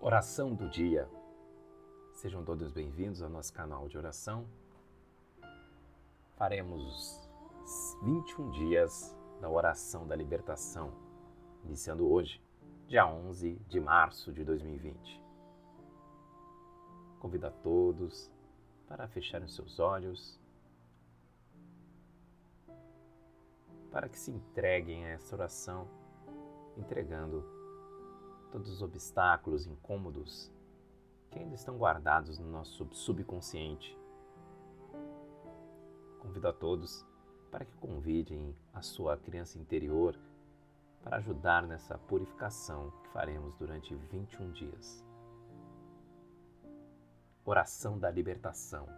Oração do dia. Sejam todos bem-vindos ao nosso canal de oração. Faremos 21 dias da oração da libertação, iniciando hoje, dia 11 de março de 2020. Convido a todos para fecharem seus olhos, para que se entreguem a essa oração, entregando todos os obstáculos, incômodos que ainda estão guardados no nosso subconsciente. Convido a todos para que convidem a sua criança interior para ajudar nessa purificação que faremos durante 21 dias. Oração da libertação.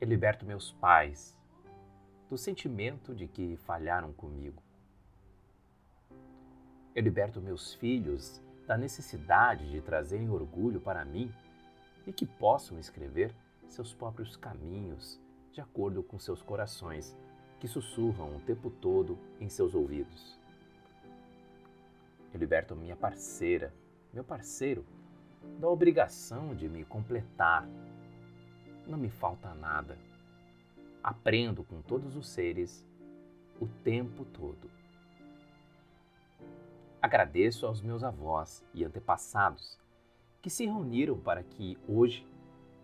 Eu liberto meus pais do sentimento de que falharam comigo eu liberto meus filhos da necessidade de trazerem orgulho para mim e que possam escrever seus próprios caminhos de acordo com seus corações que sussurram o tempo todo em seus ouvidos. Eu liberto minha parceira, meu parceiro, da obrigação de me completar. Não me falta nada. Aprendo com todos os seres o tempo todo. Agradeço aos meus avós e antepassados que se reuniram para que hoje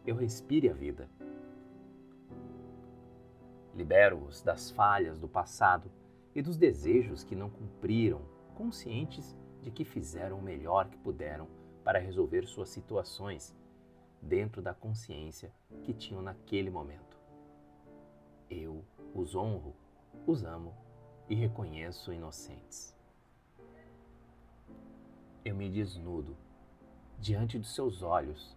eu respire a vida. Libero-os das falhas do passado e dos desejos que não cumpriram, conscientes de que fizeram o melhor que puderam para resolver suas situações dentro da consciência que tinham naquele momento. Eu os honro, os amo e reconheço inocentes eu me desnudo diante dos seus olhos.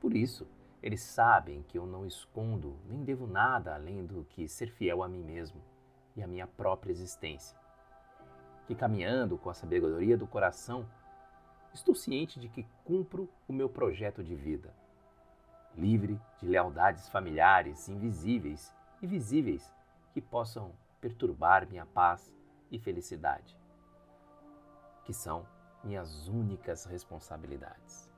Por isso, eles sabem que eu não escondo nem devo nada além do que ser fiel a mim mesmo e à minha própria existência. Que caminhando com a sabedoria do coração, estou ciente de que cumpro o meu projeto de vida, livre de lealdades familiares invisíveis e visíveis que possam perturbar minha paz e felicidade, que são minhas únicas responsabilidades.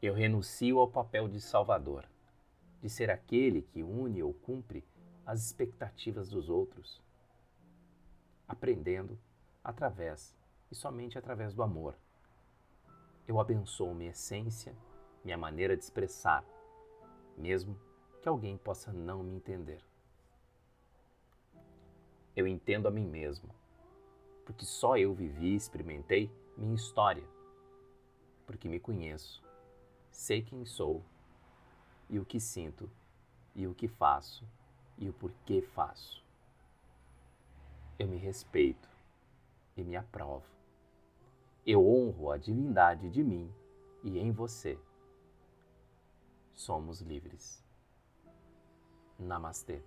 Eu renuncio ao papel de salvador, de ser aquele que une ou cumpre as expectativas dos outros, aprendendo através e somente através do amor. Eu abençoo minha essência, minha maneira de expressar, mesmo que alguém possa não me entender. Eu entendo a mim mesmo porque só eu vivi e experimentei minha história, porque me conheço, sei quem sou e o que sinto e o que faço e o porquê faço. Eu me respeito e me aprovo. Eu honro a divindade de mim e em você. Somos livres. Namastê.